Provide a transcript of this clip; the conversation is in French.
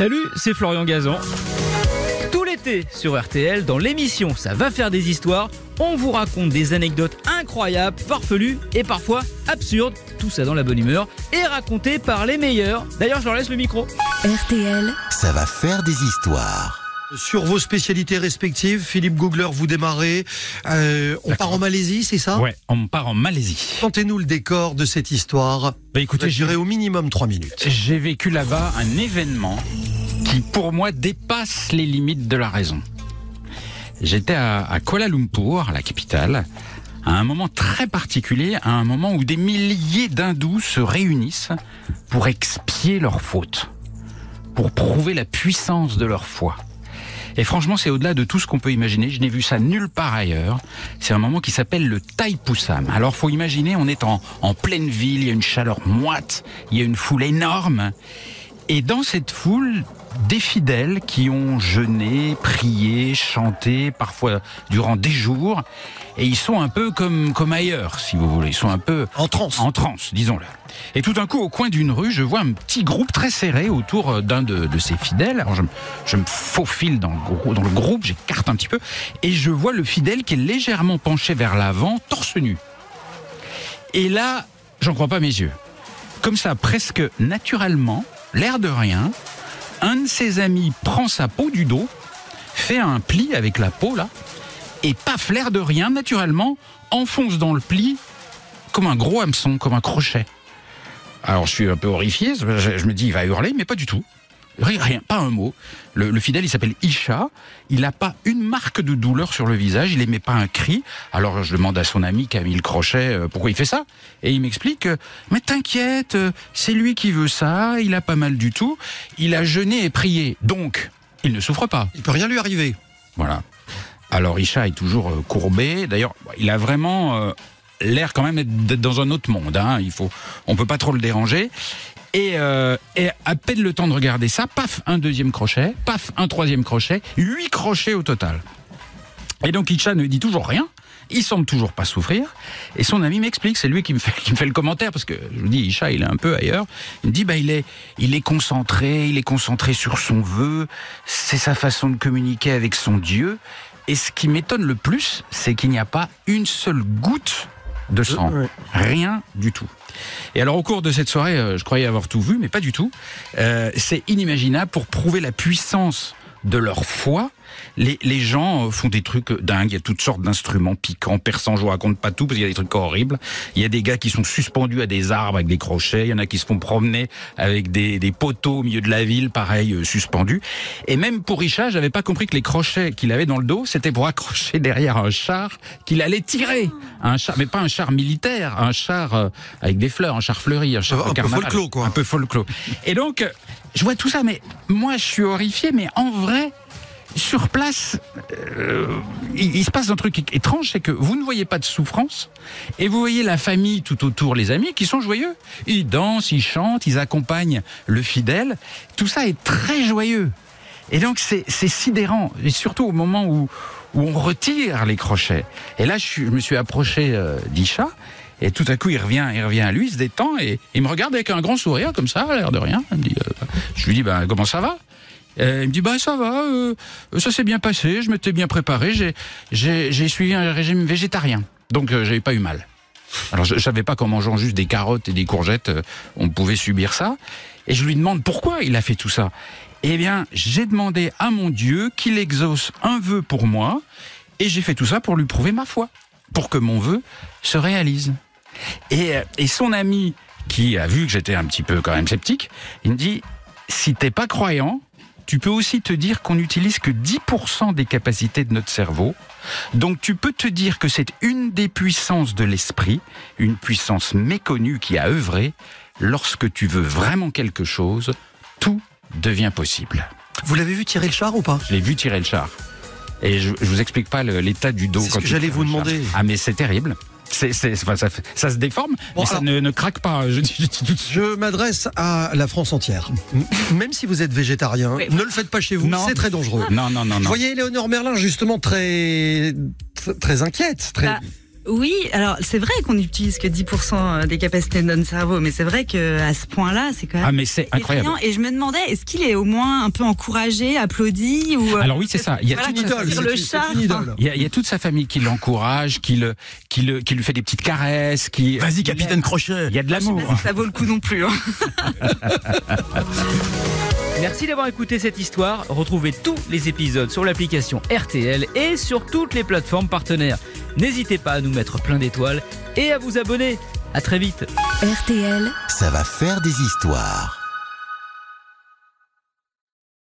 Salut, c'est Florian Gazan. Tout l'été sur RTL, dans l'émission Ça va faire des histoires, on vous raconte des anecdotes incroyables, farfelues et parfois absurdes, tout ça dans la bonne humeur, et racontées par les meilleurs. D'ailleurs, je leur laisse le micro. RTL, Ça va faire des histoires. Sur vos spécialités respectives, Philippe Googler, vous démarrez. Euh, on part en Malaisie, c'est ça? Ouais, on part en Malaisie. Contez-nous le décor de cette histoire. Bah écoutez, duré au minimum 3 minutes. j'ai vécu là-bas un événement qui, pour moi, dépasse les limites de la raison. J'étais à, Kuala Lumpur, la capitale, à un moment très particulier, à un moment où des milliers d'hindous se réunissent pour expier leurs fautes, pour prouver la puissance de leur foi. Et franchement, c'est au-delà de tout ce qu'on peut imaginer. Je n'ai vu ça nulle part ailleurs. C'est un moment qui s'appelle le Thaipusam. Alors, faut imaginer, on est en, en pleine ville, il y a une chaleur moite, il y a une foule énorme. Et dans cette foule, des fidèles qui ont jeûné, prié, chanté, parfois durant des jours. Et ils sont un peu comme, comme ailleurs, si vous voulez. Ils sont un peu En transe. en transe, disons-le. Et tout d'un coup, au coin d'une rue, je vois un petit groupe très serré autour euh, d'un de, de ces fidèles. Alors je, me- je me faufile dans le, dans le groupe, j'écarte un petit peu, et je vois le fidèle qui est légèrement penché vers l'avant, torse nu. Et là, j'en crois pas mes yeux. Comme ça, presque naturellement, l'air de rien, un de ses amis prend sa peau du dos, fait un pli avec la peau là, et paf, l'air de rien, naturellement, enfonce dans le pli comme un gros hameçon, comme un crochet. Alors je suis un peu horrifié, je, je me dis il va hurler, mais pas du tout. Rien, pas un mot. Le, le fidèle, il s'appelle Isha. Il n'a pas une marque de douleur sur le visage. Il émet pas un cri. Alors je demande à son ami qui a mis le crochet euh, pourquoi il fait ça. Et il m'explique euh, mais t'inquiète, euh, c'est lui qui veut ça. Il a pas mal du tout. Il a jeûné et prié, donc il ne souffre pas. Il peut rien lui arriver. Voilà. Alors Isha est toujours courbé. D'ailleurs, il a vraiment l'air quand même d'être dans un autre monde. Hein. Il faut, on peut pas trop le déranger. Et, euh, et à peine le temps de regarder ça, paf, un deuxième crochet, paf, un troisième crochet, huit crochets au total. Et donc Isha ne dit toujours rien. Il semble toujours pas souffrir. Et son ami m'explique, c'est lui qui me fait, qui me fait le commentaire parce que je vous dis, Isha, il est un peu ailleurs. Il me dit, bah, il est, il est concentré, il est concentré sur son vœu. C'est sa façon de communiquer avec son Dieu. Et ce qui m'étonne le plus, c'est qu'il n'y a pas une seule goutte de sang. Rien du tout. Et alors au cours de cette soirée, euh, je croyais avoir tout vu, mais pas du tout. Euh, c'est inimaginable pour prouver la puissance de leur foi. Les, les gens euh, font des trucs dingues. Il y a toutes sortes d'instruments piquants, perçants. Je vous raconte pas tout parce qu'il y a des trucs horribles. Il y a des gars qui sont suspendus à des arbres avec des crochets. Il y en a qui se font promener avec des, des poteaux au milieu de la ville, pareil, euh, suspendus. Et même pour Richard, j'avais pas compris que les crochets qu'il avait dans le dos, c'était pour accrocher derrière un char qu'il allait tirer. Un char, mais pas un char militaire, un char euh, avec des fleurs, un char fleuri, un char Un peu folklore, quoi. Un peu folklore. Et donc, euh, je vois tout ça, mais moi, je suis horrifié, mais en vrai, sur place, euh, il, il se passe un truc étrange, c'est que vous ne voyez pas de souffrance, et vous voyez la famille tout autour, les amis, qui sont joyeux. Ils dansent, ils chantent, ils accompagnent le fidèle. Tout ça est très joyeux. Et donc, c'est sidérant, et surtout au moment où, où on retire les crochets. Et là, je, je me suis approché euh, d'Isha, et tout à coup, il revient, il revient à lui, il se détend, et il me regarde avec un grand sourire, comme ça, à l'air de rien. Euh, je lui dis, ben, comment ça va? Il me dit, bah ça va, euh, ça s'est bien passé, je m'étais bien préparé, j'ai- suivi un régime végétarien, donc euh, j'avais pas eu mal. Alors je, je savais pas qu'en mangeant juste des carottes et des courgettes, euh, on pouvait subir ça. Et je lui demande pourquoi il a fait tout ça. Eh bien, j'ai demandé à mon Dieu qu'il exauce un vœu pour moi, et j'ai fait tout ça pour lui prouver ma foi, pour que mon vœu se réalise. Et, euh, et son ami, qui a vu que j'étais un petit peu quand même sceptique, il me dit, si t'es pas croyant, tu peux aussi te dire qu'on n'utilise que 10% des capacités de notre cerveau. Donc tu peux te dire que c'est une des puissances de l'esprit, une puissance méconnue qui a œuvré. Lorsque tu veux vraiment quelque chose, tout devient possible. Vous l'avez vu tirer le char ou pas? Je l'ai vu tirer le char. Et je, je vous explique pas l'état du dos. C'est ce que j'allais vous demander. Ah mais c'est terrible. C'est, c'est, enfin, ça, se déforme, Bon, mais ça ne, ne craque pas. Je dis, je dis tout de suite. Je m'adresse à la France entière. Même si vous êtes végétarien, Oui. ne le faites pas chez vous, Non. c'est très dangereux. Non, non, non, Je non. voyais Éléonore Merlin justement très très, très inquiète. Très... Bah, Oui, alors c'est vrai qu'on n'utilise que 10% des capacités de notre cerveau, mais c'est vrai qu'à ce point-là, c'est quand même Ah, mais c'est incroyable. effrayant. Et je me demandais, est-ce qu'il est au moins un peu encouragé, applaudi ou euh, Alors oui, c'est ça. Il y a voilà, toute le chat. une idole. Il y, a, il y a toute sa famille qui l'encourage, qui, le, qui, le, qui lui fait des petites caresses, qui. Vas-y, capitaine Crochet. Il y a de l'amour. Si ça vaut le coup non plus. hein. Merci d'avoir écouté cette histoire. Retrouvez tous les épisodes sur l'application RTL et sur toutes les plateformes partenaires. N'hésitez pas à nous mettre plein d'étoiles et à vous abonner. À très vite. RTL. Ça va faire des histoires.